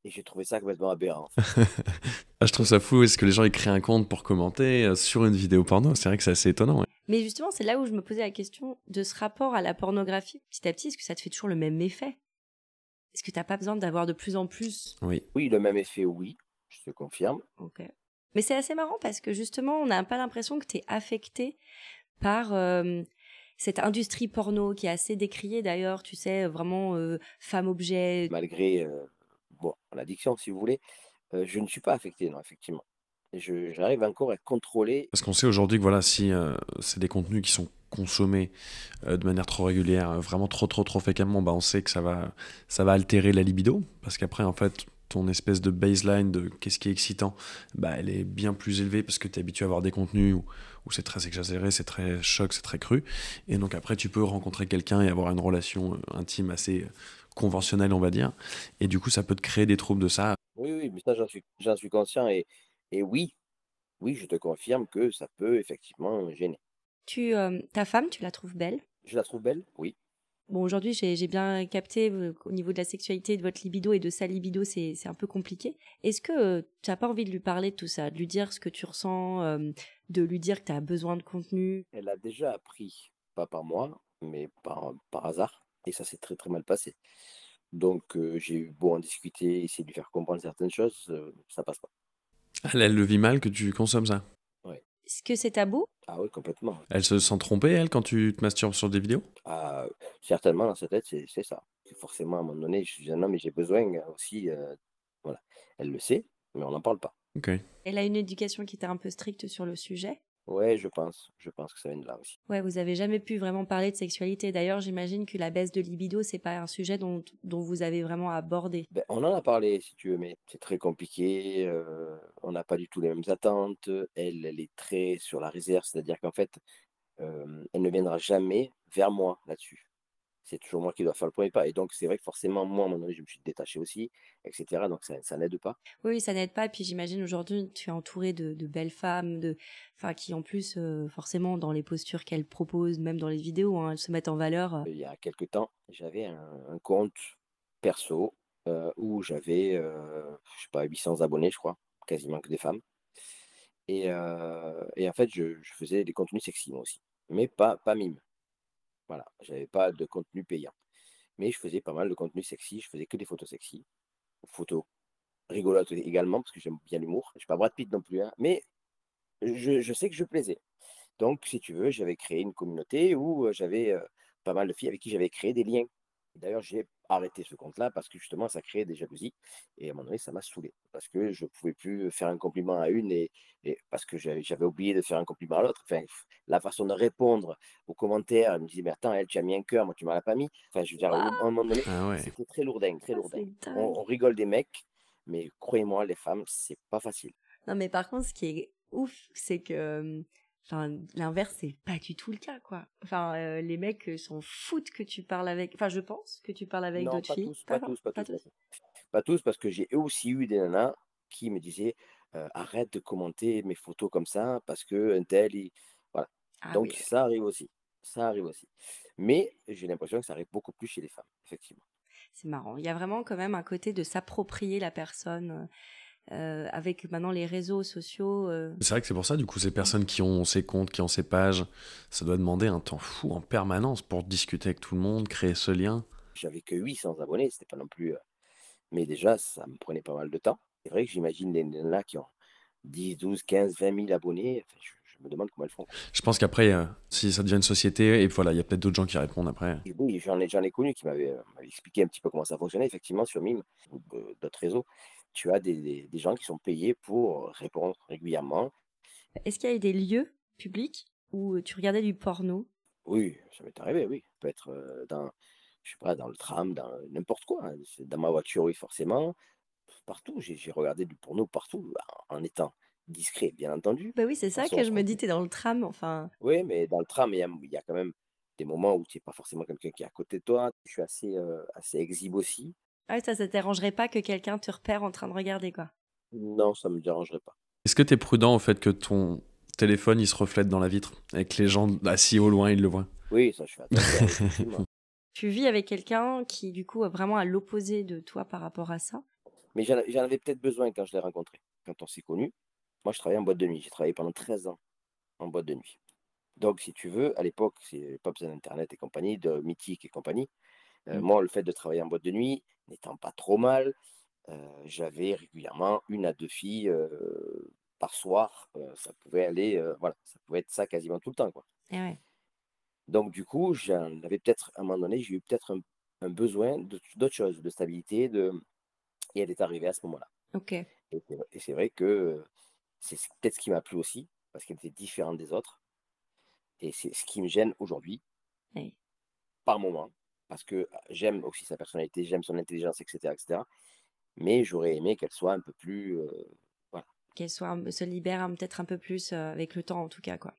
et j'ai trouvé ça complètement aberrant. en fait. Ah, je trouve ça fou. Est-ce que les gens ils créent un compte pour commenter euh, sur une vidéo porno C'est vrai que c'est assez étonnant. ouais. Mais justement, c'est là où je me posais la question de ce rapport à la pornographie. Petit à petit, est-ce que ça te fait toujours le même effet? Est-ce que t'as pas besoin d'avoir de plus en plus? Oui. Oui, le même effet, oui, je te confirme. Ok. Mais c'est assez marrant parce que justement, on n'a pas l'impression que tu es affecté par euh, cette industrie porno qui est assez décriée d'ailleurs, tu sais, vraiment euh, femme-objet. Malgré euh, bon, l'addiction, si vous voulez, euh, je ne suis pas affecté, non, effectivement. J'arrive encore à contrôler. Parce qu'on sait aujourd'hui que voilà, si euh, c'est des contenus qui sont consommés euh, de manière trop régulière, euh, vraiment trop trop trop fréquemment, bah on sait que ça va, ça va altérer la libido. Parce qu'après, en fait, ton espèce de baseline de qu'est-ce qui est excitant, bah elle est bien plus élevée parce que tu es habitué à avoir des contenus où, où c'est très exagéré, c'est très choc, c'est très cru. Et donc après, tu peux rencontrer quelqu'un et avoir une relation euh, intime assez conventionnelle, on va dire. Et du coup, ça peut te créer des troubles de ça. Oui, oui, mais ça, j'en suis, j'en suis conscient. Et, et oui, oui, je te confirme que ça peut effectivement gêner. Tu, euh, ta femme, tu la trouves belle? Je la trouve belle, oui. Bon, aujourd'hui, j'ai bien capté euh, qu'au niveau de la sexualité, de votre libido et de sa libido, c'est un peu compliqué. Est-ce que euh, tu n'as pas envie de lui parler de tout ça, de lui dire ce que tu ressens, euh, de lui dire que tu as besoin de contenu? Elle a déjà appris, pas par moi, mais par, par hasard. Et ça s'est très très mal passé. Donc euh, j'ai eu beau en discuter, essayer de lui faire comprendre certaines choses, euh, ça passe pas. Elle, elle le vit mal que tu consommes ça? Est-ce que c'est tabou? Ah oui, complètement. Elle se sent trompée, elle, quand tu te masturbes sur des vidéos? Ah, certainement, dans sa tête, c'est c'est ça. Forcément, à un moment donné, je suis un homme et j'ai besoin aussi. euh, voilà. Elle le sait, mais on n'en parle pas. Ok. Elle a une éducation qui était un peu stricte sur le sujet? Ouais, je pense. Je pense que ça vient de là aussi. Ouais, vous avez jamais pu vraiment parler de sexualité. D'ailleurs, j'imagine que la baisse de libido, c'est pas un sujet dont, dont vous avez vraiment abordé. Ben, on en a parlé, si tu veux, mais c'est très compliqué. euh, on n'a pas du tout les mêmes attentes. Elle, elle est très sur la réserve, c'est-à-dire qu'en fait, euh, elle ne viendra jamais vers moi là-dessus. C'est toujours moi qui dois faire le premier pas. Et donc, c'est vrai que forcément, moi, à un moment donné, je me suis détaché aussi, etc. Donc, ça, ça n'aide pas. Oui, ça n'aide pas. Et puis j'imagine aujourd'hui, tu es entouré de, de belles femmes, de, enfin, qui en plus, euh, forcément, dans les postures qu'elles proposent, même dans les vidéos, hein, elles se mettent en valeur. euh. Il y a quelques temps, j'avais un, un compte perso euh, où j'avais, euh, je sais pas, 800 abonnés, je crois, quasiment que des femmes. Et, et en fait, je, je faisais des contenus sexy, moi aussi. Mais pas, pas mime. Voilà, j'avais pas de contenu payant. Mais je faisais pas mal de contenu sexy, je faisais que des photos sexy, photos rigolotes également, parce que j'aime bien l'humour. Je suis pas Brad Pitt non plus, hein, mais je, sais que je plaisais. Donc, si tu veux, j'avais créé une communauté où euh, j'avais euh, pas mal de filles avec qui j'avais créé des liens. D'ailleurs, j'ai arrêté ce compte-là parce que justement, ça créait des jalousies. Et à un moment donné, ça m'a saoulé. Parce que je ne pouvais plus faire un compliment à une et, et parce que j'avais oublié de faire un compliment à l'autre. Enfin, la façon de répondre aux commentaires, elle me disait, mais attends, elle, tu as mis un cœur, moi, tu m'en as pas mis. Enfin, je veux dire, à un moment donné, Ah ouais. c'était très lourdin, très Ah, lourdin. c'est dingue. On, on rigole des mecs, mais croyez-moi, les femmes, c'est pas facile. Non, mais par contre, ce qui est ouf, c'est que, euh, enfin, l'inverse, c'est pas du tout le cas, quoi. Enfin, euh, les mecs euh, s'en foutent que tu parles avec, enfin, je pense que tu parles avec d'autres pas filles. tous, pas Pas- tous, pas pas tous. Pas tous, parce que j'ai aussi eu des nanas qui me disaient euh, arrête de commenter mes photos comme ça parce que un tel, il... voilà. Ah Donc oui. ça arrive aussi. Ça arrive aussi. Mais j'ai l'impression que ça arrive beaucoup plus chez les femmes, effectivement. C'est marrant. Il y a vraiment quand même un côté de s'approprier la personne euh, avec maintenant les réseaux sociaux. euh. C'est vrai que c'est pour ça, du coup, ces personnes qui ont ces comptes, qui ont ces pages, ça doit demander un temps fou en permanence pour discuter avec tout le monde, créer ce lien. J'avais que 800 abonnés, c'était pas non plus. euh, Mais déjà, ça me prenait pas mal de temps. C'est vrai que j'imagine les nanas qui ont 10, 12, 15, 20 000 abonnés. Enfin, je, je me demande comment elles font. Je pense qu'après, euh, si ça devient une société, et voilà, il y a peut-être d'autres gens qui répondent après. Et oui, j'en ai, ai connu qui m'avaient expliqué un petit peu comment ça fonctionnait. Effectivement, sur Mime ou d'autres réseaux, tu as des, des- des gens qui sont payés pour répondre régulièrement. Est-ce qu'il y a eu des lieux publics où tu regardais du porno? Oui, ça m'est arrivé, oui. Ça peut être euh, dans, je sais pas, dans le tram, dans n'importe quoi. hein. Dans ma voiture, oui, forcément. Partout, j'ai regardé du porno partout, en étant discret, bien entendu. Bah oui, c'est ça façon, que je me dis. T'es dans le tram, enfin. Oui, mais dans le tram, il y a, il y a quand même des moments où tu n'es pas forcément quelqu'un qui est à côté de toi. Je suis assez, euh, assez exhibe aussi. Ah, ça, ça t'arrangerait pas que quelqu'un te repère en train de regarder, quoi. Non, ça ne me dérangerait pas. Est-ce que tu es prudent au fait que ton téléphone il se reflète dans la vitre et que les gens assis au loin ils le voient? Oui, ça, je fais attention. Tu vis avec quelqu'un qui, du coup, est vraiment à l'opposé de toi par rapport à ça? Mais j'en avais peut-être besoin quand je l'ai rencontré, quand on s'est connus. Moi, je travaillais en boîte de nuit. J'ai travaillé pendant 13 ans en boîte de nuit. Donc, si tu veux, à l'époque, c'est pas besoin d'Internet et compagnie, de Mythique et compagnie. Euh, Mm. Moi, le fait de travailler en boîte de nuit n'étant pas trop mal, euh, j'avais régulièrement une à deux filles euh, par soir, ça pouvait aller, voilà, ça pouvait être ça quasiment tout le temps, quoi. Et ouais. Donc, du coup, j'en avais peut-être, à un moment donné, j'ai eu peut-être un, un besoin d'autre chose, de stabilité, de... et elle est arrivée à ce moment-là. Ok. Et c'est vrai- que c'est peut-être ce qui m'a plu aussi, parce qu'elle était différente des autres. Et c'est ce qui me gêne aujourd'hui, Oui. par moment, parce que euh, j'aime aussi sa personnalité, j'aime son intelligence, etc., etc. Mais j'aurais aimé qu'elle soit un peu plus... euh, Qu'elle soit se libère un- peut-être un peu plus euh, avec le temps en tout cas quoi.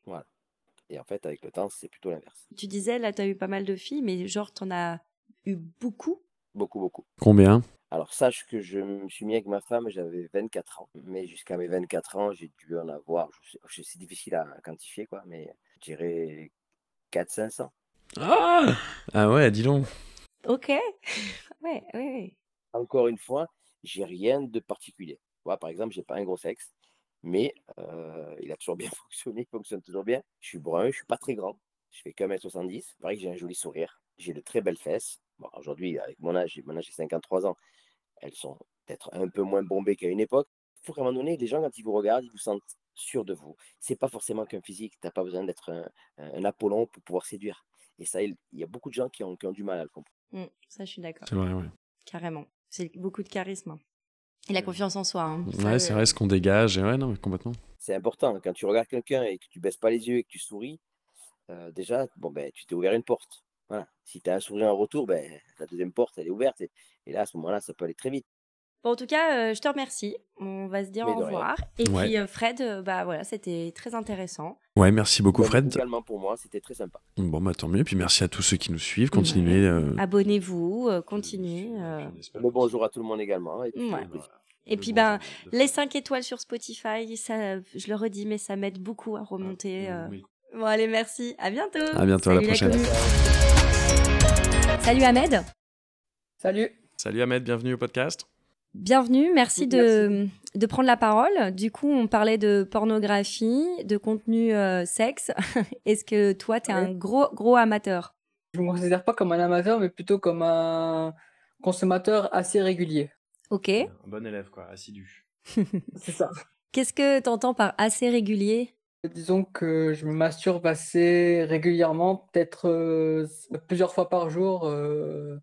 Et en fait, avec le temps, c'est plutôt l'inverse. Tu disais là, tu as eu pas mal de filles, mais genre t'en as eu beaucoup? Beaucoup, beaucoup. Combien? Alors, sache que je me suis mis avec ma femme, j'avais 24 ans. Mais jusqu'à mes 24 ans, j'ai dû en avoir, je sais- je- c'est difficile à quantifier, quoi, mais je dirais 400-500. Ah, ah ouais, dis donc. Ok. ouais, ouais, ouais. Encore une fois, j'ai rien de particulier. Moi, par exemple, j'ai pas un gros sexe, mais euh, il a toujours bien fonctionné, il fonctionne toujours bien. Je suis brun, je suis pas très grand, je fais qu'un mètre 70 Pareil que j'ai un joli sourire, j'ai de très belles fesses. Bon, aujourd'hui, avec mon âge, j'ai- maintenant j'ai 53 ans, elles sont peut-être un peu moins bombées qu'à une époque. Il faut qu'à un moment donné, les gens, quand ils vous regardent, ils vous sentent sûrs de vous. C'est pas forcément qu'un physique, tu n'as pas besoin d'être un, un Apollon pour pouvoir séduire. Et ça, il y a beaucoup de gens qui ont, qui ont du mal à le comprendre. Mm, ça, je suis d'accord. C'est vrai, ouais. Carrément. C'est beaucoup de charisme. Et la confiance en soi. hein. Ouais, c'est vrai ce qu'on dégage. Et ouais, non, mais complètement. C'est important. Quand tu regardes quelqu'un et que tu baisses pas les yeux et que tu souris, euh, déjà, bon, ben, tu t'es ouvert une porte. Voilà. Si tu as un sourire en retour, ben, la deuxième porte, elle est ouverte. Et, et là, à ce moment-là, ça peut aller très vite. Bon, en tout cas, euh, je te remercie. On va se dire Mais au revoir. Et Ouais. puis, euh, Fred, euh, bah voilà, c'était très intéressant. Ouais, merci beaucoup, Fred. Également pour moi, c'était très sympa. Bon, bah tant mieux. Puis merci à tous ceux qui nous suivent. Continuez. euh, Abonnez-vous, euh, continuez. euh. Le bonjour à tout le monde également. Et puis, Ouais. au plaisir. Et puis, ben, les 5 étoiles sur Spotify, ça, je le redis, mais ça m'aide beaucoup à remonter. Oui. Bon, allez, merci. À bientôt. À bientôt, à la Salut prochaine. Salut Ahmed. Salut. Salut Ahmed, bienvenue au podcast. Bienvenue, merci de, de prendre la parole. Du coup, on parlait de pornographie, de contenu euh, sexe. Est-ce que toi, tu es un gros, gros amateur? Je ne me considère pas comme un amateur, mais plutôt comme un consommateur assez régulier. Ok. Un bon élève, quoi, assidu. C'est ça. Qu'est-ce que tu entends par assez régulier? Disons que je me masturbe assez régulièrement, peut-être euh, plusieurs fois par jour. euh,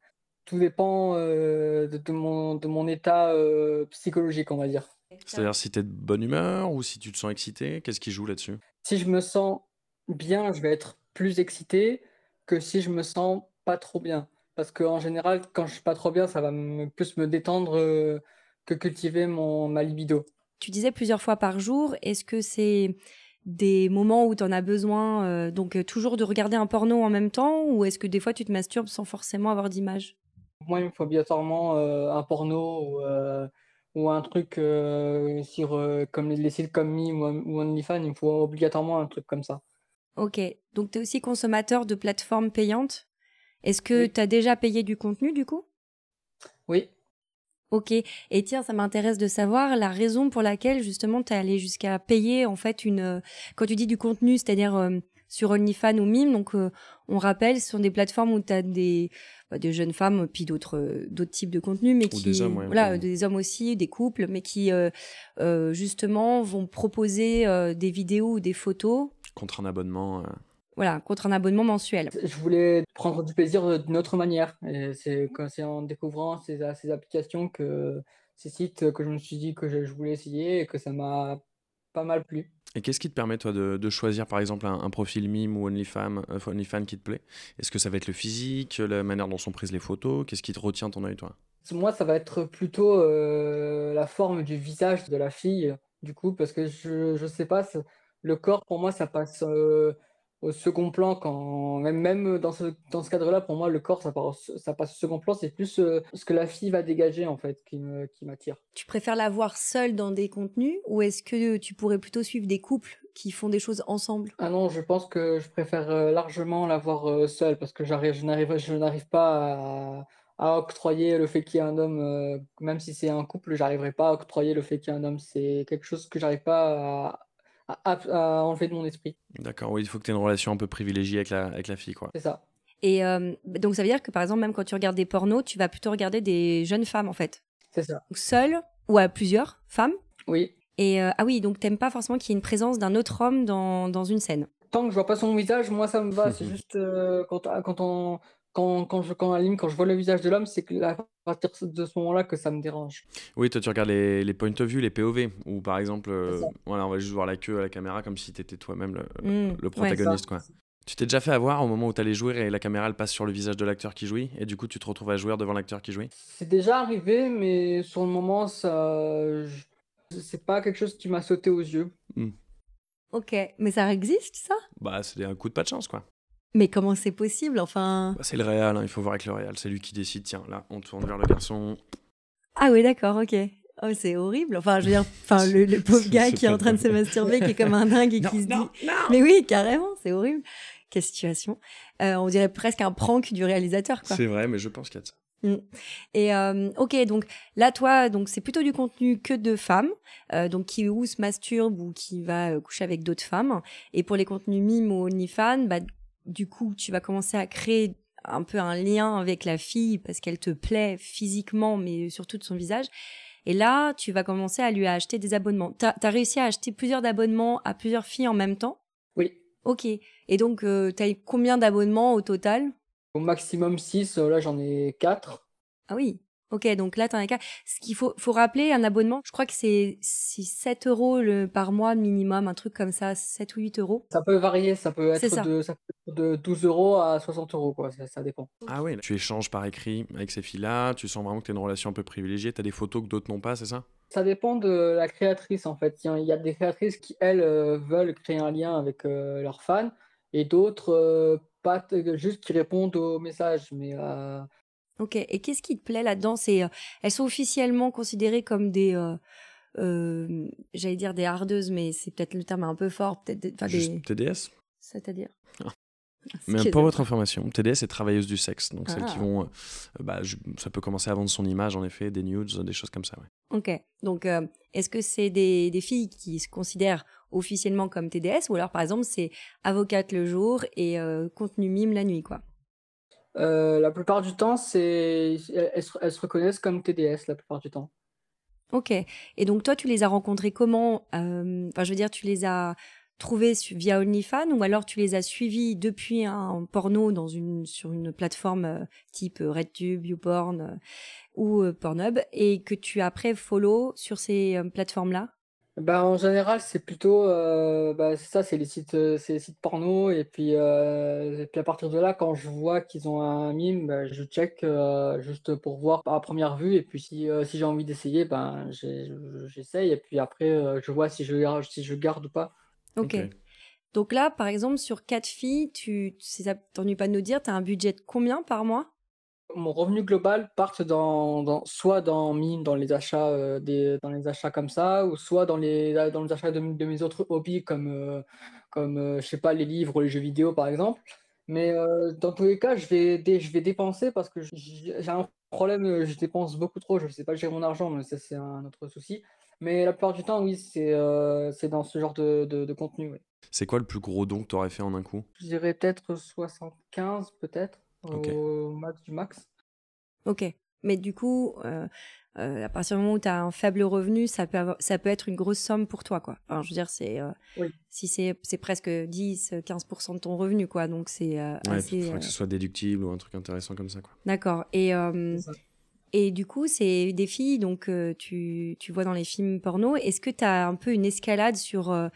tout dépend euh, de, de mon, de mon état euh, psychologique, on va dire. C'est-à-dire si t'es de bonne humeur ou si tu te sens excité, qu'est-ce qui joue là-dessus? Si je me sens bien, je vais être plus excité que si je me sens pas trop bien. Parce qu'en général, quand je suis pas trop bien, ça va me- plus me détendre euh, que cultiver mon, ma libido. Tu disais plusieurs fois par jour. Est-ce que c'est des moments où tu en as besoin, euh, donc euh, toujours de regarder un porno en même temps, ou est-ce que des fois tu te masturbes sans forcément avoir d'image? Moi, il me faut obligatoirement euh, un porno ou, euh, ou un truc euh, sur, comme les sites comme Me ou, ou OnlyFans, il me faut obligatoirement un truc comme ça. Ok, donc tu es aussi consommateur de plateformes payantes. Est-ce que Oui. tu as déjà payé du contenu du coup? Oui, Ok, et tiens, ça m'intéresse de savoir la raison pour laquelle justement tu es allé jusqu'à payer en fait une... Quand tu dis du contenu, c'est-à-dire sur OnlyFans ou Mime, donc euh, on rappelle, ce sont des plateformes où tu as des, bah, des jeunes femmes, puis d'autres euh, d'autres types de contenus, mais Ou qui... des hommes, ouais, voilà, ouais. des hommes aussi, des couples, mais qui euh, euh, justement vont proposer euh, des vidéos ou des photos, Contre un abonnement. euh, voilà, contre un abonnement mensuel. je voulais prendre du plaisir d'une autre manière. C'est quand- c'est en découvrant ces, ces applications que ces sites que je me suis dit que je, je voulais essayer et que ça m'a pas mal plu. Et qu'est-ce qui te permet, toi, de, de choisir, par exemple, un, un profil mime ou OnlyFans euh, qui te plaît? Est-ce que ça va être le physique, la manière dont sont prises les photos? Qu'est-ce qui te retient ton œil, toi? Moi, ça va être plutôt euh, la forme du visage de la fille, du coup, parce que je, je sais pas, le corps, pour moi, ça passe euh, au second plan quand, même, même dans ce, dans ce cadre-là, pour moi, le corps, ça, au- ça passe au second plan, c'est plus euh, ce que la fille va dégager, en fait, qui me, qui m'attire. Tu préfères la voir seule dans des contenus ou est-ce que tu pourrais plutôt suivre des couples qui font des choses ensemble? Ah non, je pense que je préfère euh, largement la voir euh, seule, parce que j'arrive, je n'arrive, je n'arrive pas à, à octroyer le fait qu'il y ait un homme, euh, même si c'est un couple, j'arriverai pas à octroyer le fait qu'il y ait un homme. C'est quelque chose que j'arrive pas à, à- à enlever de mon esprit. D'accord, oui, il faut que tu aies une relation un peu privilégiée avec la, avec la fille, quoi. C'est ça. Et euh, donc ça veut dire que par exemple, même quand tu regardes des pornos, tu vas plutôt regarder des jeunes femmes en fait, C'est ça. ou seules ou à plusieurs femmes. Oui. Et euh, ah oui, donc t'aimes pas forcément qu'il y ait une présence d'un autre homme dans, dans une scène. Tant que je vois pas son visage, moi ça me va. C'est juste euh, quand, quand on quand, quand, je, quand, quand je vois le visage de l'homme, c'est que à partir de ce moment-là que ça me dérange. Oui, toi tu regardes les, les point of view, les POV, ou par exemple, euh, voilà, on va juste voir la queue à la caméra comme si tu étais toi-même le, le protagoniste. quoi. Tu t'es déjà fait avoir au moment où tu allais jouer et la caméra elle passe sur le visage de l'acteur qui jouit, et du coup tu te retrouves à jouer devant l'acteur qui jouit? C'est déjà arrivé, mais sur le moment, ça, je- c'est pas quelque chose qui m'a sauté aux yeux. Ok, mais ça existe ça? Bah, c'est un coup de pas de chance, quoi. Mais comment c'est possible Enfin? Bah, c'est le réal, hein, il faut voir avec le réal, c'est lui qui décide. Tiens, là, on tourne vers le garçon. Ah oui, d'accord, ok. Oh, c'est horrible. Enfin, je veux dire, enfin, le, le pauvre gars qui est en train de se masturber, qui est comme un dingue et qui se dit. Mais oui, carrément, c'est horrible. Quelle situation. Euh, on dirait presque un prank du réalisateur, quoi. C'est vrai, mais je pense qu'il y a de ça. Et euh, ok, donc là, toi, donc c'est plutôt du contenu que de femmes, euh, donc qui ou se masturbe ou qui va euh, coucher avec d'autres femmes. Et pour les contenus mimes ou OnlyFans, bah, du coup, tu vas commencer à créer un peu un lien avec la fille parce qu'elle te plaît physiquement, mais surtout de son visage. Et là, tu vas commencer à lui acheter des abonnements. T'as as réussi à acheter plusieurs abonnements à plusieurs filles en même temps? Oui. Ok. Et donc, euh, t'as eu combien d'abonnements au total? Au maximum 6, là j'en ai 4. Ah oui. Ok, donc là, t'en as qu'à. Ce qu'il faut, faut rappeler, un abonnement, je crois que c'est c'est 7 euros le, par mois minimum, un truc comme ça, 7 ou 8 euros. Ça peut varier, ça peut être ça. de, ça peut être de 12 euros à 60 euros, quoi, ça, ça dépend. Ah oui, tu échanges par écrit avec ces filles-là, tu sens vraiment que tu as une relation un peu privilégiée, tu as des photos que d'autres n'ont pas, c'est ça? Ça dépend de la créatrice en fait. Il y a, des créatrices qui, elles, euh, veulent créer un lien avec euh, leurs fans et d'autres euh, pas juste qui répondent aux messages. Mais euh, Ok, et qu'est-ce qui te plaît là-dedans? C'est, euh, elles sont officiellement considérées comme des, euh, euh, j'allais dire des hardeuses, mais c'est peut-être le terme un peu fort, peut-être, des- TDS c'est-à-dire? Ah. Mais pour votre information, TDS c'est travailleuse du sexe, donc celles qui Ah. vont, bah, je- ça peut commencer à vendre son image en effet, des nudes, des choses comme ça. Ouais. Ok, donc est-ce que c'est des, des filles qui se considèrent officiellement comme TDS ou alors par exemple c'est avocate le jour et euh, contenu mime la nuit quoi? Euh, la plupart du temps, elles, se- reconnaissent comme TDS la plupart du temps. Ok. Et donc toi, tu les as rencontrés comment Euh, Enfin, je veux dire, tu les as trouvés su- via OnlyFans ou alors tu les as suivis depuis un porno dans une sur une plateforme euh, type RedTube, YouPorn ou Pornhub et que tu as après follow sur ces plateformes-là? Bah, en général, c'est plutôt euh, bah, c'est ça, c'est les sites, euh, c'est les sites porno et puis, euh, et puis à partir de là, quand je vois qu'ils ont un mime, bah, je check euh, juste pour voir à première vue et puis si, euh, si j'ai envie d'essayer, ben j'ai- j'essaye et puis après euh, je vois si je garde, si je garde ou pas. ok. Ok. Donc là, par exemple, sur quatre filles, tu, si ça t'ennuie pas de nous dire, tu as un budget de combien par mois? Mon revenu global part dans, dans- soit dans mine, dans les achats, euh, des, dans les achats comme ça, ou soit dans les, dans les achats de, de mes autres hobbies comme, euh, comme euh, je sais pas, les livres ou les jeux vidéo par exemple. Mais euh, dans tous les cas, je vais, dé- je vais dépenser parce que j'ai un problème, je dépense beaucoup trop, je sais pas gérer mon argent, mais ça c'est un autre souci. Mais la plupart du temps, oui, c'est c'est dans ce genre de, de, de contenu. oui. C'est quoi le plus gros don que tu aurais fait en un coup? Je dirais peut-être 75, peut-être, Au max du max. Ok. Mais du coup, euh, euh, à partir du moment où tu as un faible revenu, ça peut, avoir- ça peut être une grosse somme pour toi, quoi. Enfin, je veux dire, c'est. euh, Oui. Si c'est c'est presque 10-15% de ton revenu, quoi. Donc, c'est euh, Ouais, il assez. faudrait euh, que ce soit déductible ou un truc intéressant comme ça. Quoi. D'accord. Et, euh, et du coup, c'est des filles, donc euh, tu, tu vois dans les films porno. Est-ce que tu as un peu une escalade sur, euh,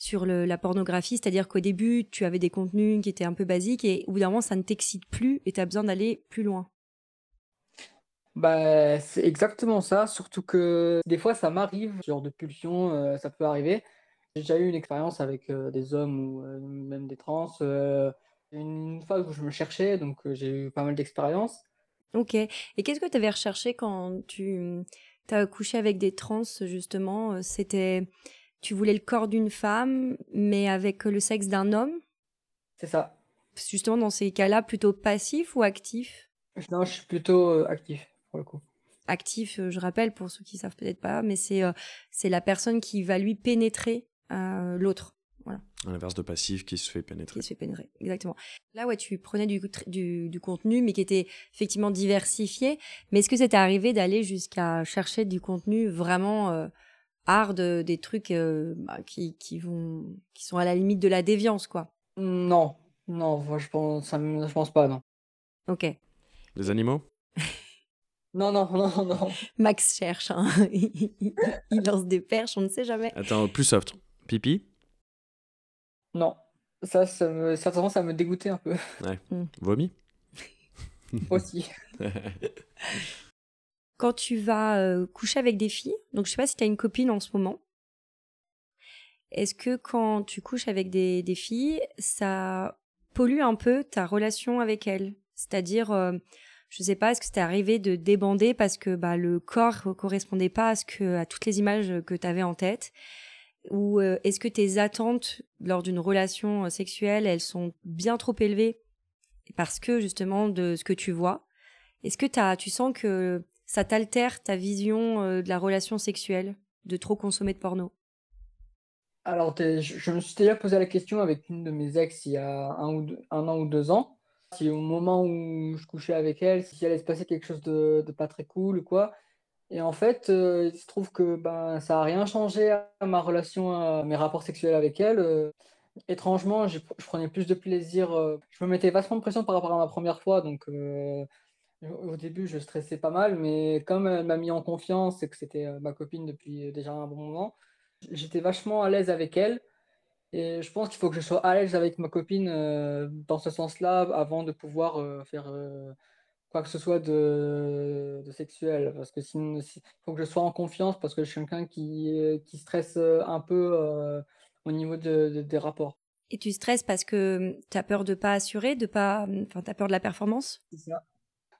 sur le- la pornographie C'est-à-dire qu'au début, tu avais des contenus qui étaient un peu basiques et au bout d'un moment, ça ne t'excite plus et tu as besoin d'aller plus loin. Bah, c'est exactement ça, surtout que des fois ça m'arrive, ce genre de pulsion, euh, ça peut arriver. J'ai déjà eu une expérience avec euh, des hommes ou euh, même des trans, une phase où je me cherchais, donc j'ai eu pas mal d'expériences. Ok. Et qu'est-ce que tu avais recherché quand tu as couché avec des trans, justement? C'était. Tu voulais le corps d'une femme, mais avec le sexe d'un homme? C'est ça. Justement, dans ces cas-là, plutôt passif ou actif? Non, je suis plutôt euh, actif pour le coup. Actif, euh, je rappelle, pour ceux qui savent peut-être pas, mais c'est euh, c'est la personne qui va lui pénétrer euh, l'autre, À l'inverse de passif qui se fait pénétrer. qui se fait pénétrer. Exactement. Là, ouais, tu prenais du, du, du contenu, mais qui était effectivement diversifié. Mais est-ce que c'était arrivé d'aller jusqu'à chercher du contenu vraiment euh, hard, des trucs bah, qui, qui, vont, qui sont à la limite de la déviance, quoi. Non, non, moi, je pense, ça, je pense pas, non. Ok. Les animaux? Non, non, non, non. Max cherche, hein. il lance des perches, on ne sait jamais. Attends, plus soft. Pipi? Non. Ça, ça me, certainement, ça me dégoûtait un peu. Ouais. Mm. Vomi? Aussi. Quand tu vas euh, coucher avec des filles, donc je sais pas si tu as une copine en ce moment, est-ce que quand tu couches avec des, filles, ça pollue un peu ta relation avec elles? C'est-à-dire, euh, je sais pas, est-ce que c'était arrivé de débander parce que bah, le corps correspondait pas à, ce que, à toutes les images que tu avais en tête? Ou euh, est-ce que tes attentes lors d'une relation euh, sexuelle, elles sont bien trop élevées? Parce que justement de ce que tu vois. Est-ce que as, tu sens que ça t'altère ta vision de la relation sexuelle, de trop consommer de porno? Alors, je, me suis déjà posé la question avec une de mes ex il y a un, ou un an ou deux ans. Si au moment où je couchais avec elle, si allait se passer quelque chose de, pas très cool ou quoi. Et en fait, euh, il se trouve que ben, ça n'a rien changé à ma relation, à mes rapports sexuels avec elle. Euh, étrangement, je, prenais plus de plaisir. Euh, je me mettais vachement de pression par rapport à ma première fois. Donc, au début, je stressais pas mal. Mais comme elle m'a mis en confiance et que c'était ma copine depuis déjà un bon moment, J'étais vachement à l'aise avec elle. Et je pense qu'il faut que je sois à l'aise avec ma copine euh, dans ce sens-là avant de pouvoir euh, faire euh, quoi que ce soit de, de sexuel. Parce que sinon, il faut que je sois en confiance parce que je suis quelqu'un qui, qui stresse un peu au niveau de, des rapports. Et tu stresses parce que tu as peur de pas assurer, de pas, enfin, tu as peur de la performance? C'est ça.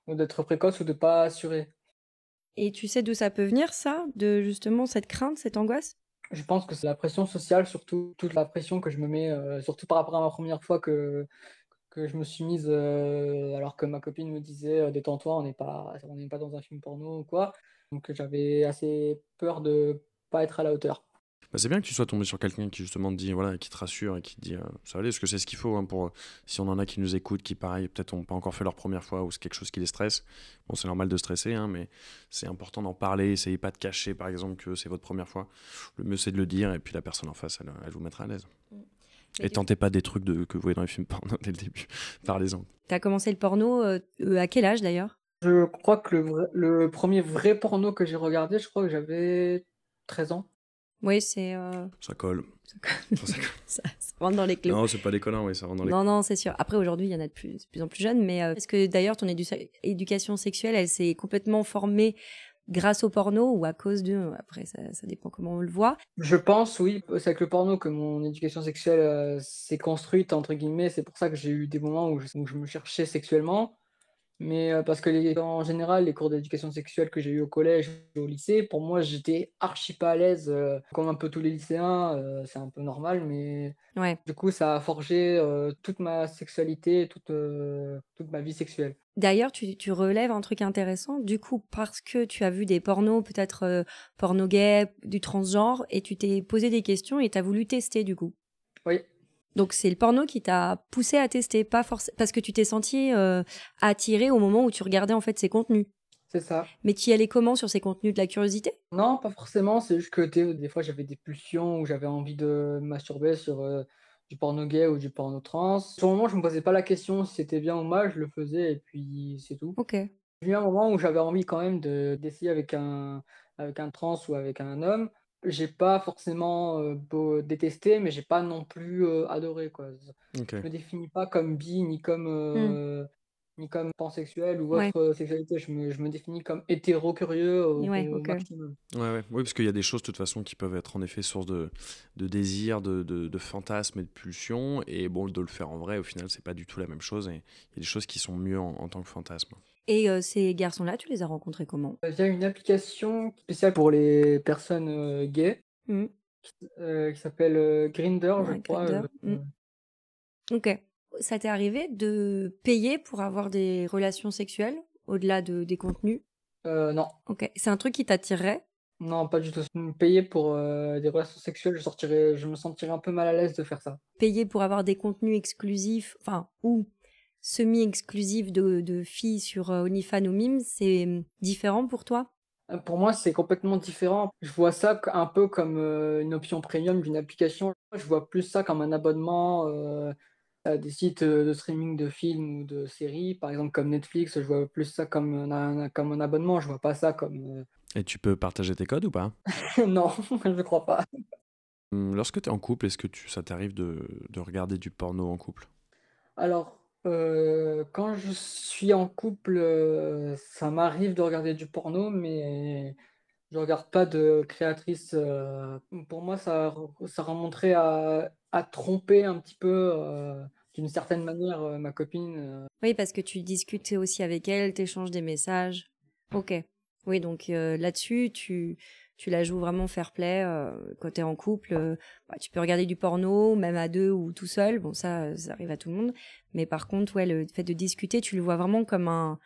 Ou d'être précoce ou de pas assurer. Et tu sais d'où ça peut venir, ça? De justement cette crainte, cette angoisse? Je pense que c'est la pression sociale, surtout toute la pression que je me mets, euh, surtout par rapport à ma première fois que, que je me suis mise, euh, alors que ma copine me disait euh, détends-toi, on n'est pas, on pas dans un film porno ou quoi. Donc j'avais assez peur de pas être à la hauteur. Bah, c'est bien que tu sois tombé sur quelqu'un qui justement te dit, voilà, qui te rassure et qui te dit, euh, ça va aller, parce que c'est ce qu'il faut hein, pour, si on en a qui nous écoutent, qui pareil, peut-être n'ont pas encore fait leur première fois ou c'est quelque chose qui les stresse. Bon, c'est normal de stresser, hein, mais c'est important d'en parler, essayez pas de cacher par exemple que c'est votre première fois. Le mieux c'est de le dire et puis la personne en face, elle, elle vous mettra à l'aise. Mm. Et, tentez pas des trucs de, que vous voyez dans les films porno dès le début. Parlez-en. Tu as commencé le porno euh, euh, à quel âge d'ailleurs? Je crois que le, le premier vrai porno que j'ai regardé, je crois que j'avais 13 ans. Oui, c'est. Euh, ça colle. Ça, rentre dans les clous. Non, c'est pas déconnant, oui, ça rentre dans les Non, non, c'est sûr. Après, aujourd'hui, il y en a de plus, plus en plus jeunes, mais euh, est-ce que d'ailleurs, ton éducation sexuelle, elle s'est complètement formée grâce au porno ou à cause de. Après, ça, ça dépend comment on le voit. Je pense, oui. C'est avec le porno que mon éducation sexuelle euh, s'est construite, entre guillemets. C'est pour ça que j'ai eu des moments où je me cherchais sexuellement. Mais euh, parce que en général, les cours d'éducation sexuelle que j'ai eu au collège et au lycée, pour moi, j'étais archi pas à l'aise, euh, comme un peu tous les lycéens, euh, c'est un peu normal, mais ouais. du coup, ça a forgé toute ma sexualité, toute, toute ma vie sexuelle. D'ailleurs, tu, tu, relèves un truc intéressant, du coup, parce que tu as vu des pornos, peut-être porno gay, du transgenre, et tu t'es posé des questions et tu as voulu tester, du coup. Oui. Donc c'est le porno qui t'a poussé à tester, pas forcément parce que tu t'es senti euh, attiré au moment où tu regardais en fait ces contenus. C'est ça. Mais tu y allais comment sur ces contenus? De la curiosité? Non, pas forcément. C'est juste que des fois j'avais des pulsions où j'avais envie de masturber sur euh, du porno gay ou du porno trans. Sur le moment, je me posais pas la question si c'était bien ou mal, je le faisais et puis c'est tout. Ok. J'ai eu un moment où j'avais envie quand même d'essayer avec un avec un trans ou avec un homme j'ai pas forcément euh, détesté, mais j'ai pas non plus euh, adoré. Quoi. Je me définis pas comme bi, ni comme, euh, ni comme pansexuel ou autre sexualité. Je me, je me, définis comme hétéro-curieux au, maximum. Ouais, ouais. Oui, parce qu'il y a des choses, de toute façon, qui peuvent être en effet source de, de désir, de, de, de fantasme et de pulsion. Et bon, de le faire en vrai, au final, c'est pas du tout la même chose. Et il y a des choses qui sont mieux en, en tant que fantasme. Et euh, ces garçons-là, tu les as rencontrés comment? Il y a une application spéciale pour les personnes euh, gays mmh. euh, qui, s'appelle Grinder, je crois. Mmh. Ok. Ça t'est arrivé de payer pour avoir des relations sexuelles au-delà de, des contenus? Non. Ok. C'est un truc qui t'attirerait? Non, pas du tout. Payer pour des relations sexuelles, je, sortirais, je me sentirais un peu mal à l'aise de faire ça. Payer pour avoir des contenus exclusifs, enfin, ou semi-exclusive de, filles sur euh, OnlyFans ou Mimes, c'est hum, différent pour toi? Euh, Pour moi, c'est complètement différent. Je vois ça un peu comme euh, une option premium d'une application. Je vois plus ça comme un abonnement euh, à des sites euh, de streaming de films ou de séries, par exemple comme Netflix. Je vois plus ça comme un, comme un abonnement. Je vois pas ça comme. Et tu peux partager tes codes ou pas? Euh, non, je crois pas. Hum, Lorsque tu es en couple, est-ce que tu, ça t'arrive de, de regarder du porno en couple? Alors, quand je suis en couple, ça m'arrive de regarder du porno, mais je regarde pas de créatrice. pour moi, ça, ça remonterait à, tromper un petit peu, d'une certaine manière, ma copine. Oui, parce que tu discutes aussi avec elle, t'échanges des messages. Ok. Oui, donc là-dessus, tu, tu la joues vraiment fair play. euh, quand t'es en couple, euh, bah, tu peux regarder du porno, même à deux ou tout seul. Bon, ça, ça arrive à tout le monde. Mais par contre, ouais, le fait de discuter, tu le vois vraiment comme un,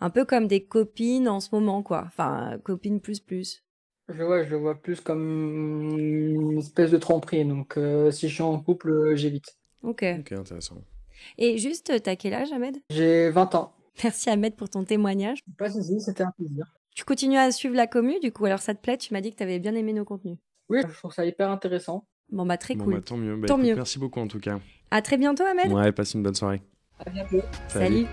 un peu comme des copines en ce moment, quoi. Enfin, copines plus plus. Je vois, je le vois plus comme une espèce de tromperie. Donc, euh, si je suis en couple, euh, j'évite. Ok. Ok, intéressant. Et juste, t'as quel âge, Ahmed? J'ai 20 ans. Merci, Ahmed, pour ton témoignage. Pas de souci, c'était un plaisir. Tu continues à suivre la commu, du coup, alors ça te plaît Tu m'as dit que t'avais bien aimé nos contenus. Oui, je trouve ça hyper intéressant. Bon, bah, très Bon, cool. bah, tant mieux. Bah, Tant écoute, mieux. Merci beaucoup en tout cas. À très bientôt, Ahmed. Ouais, passe une bonne soirée. À bientôt. Salut.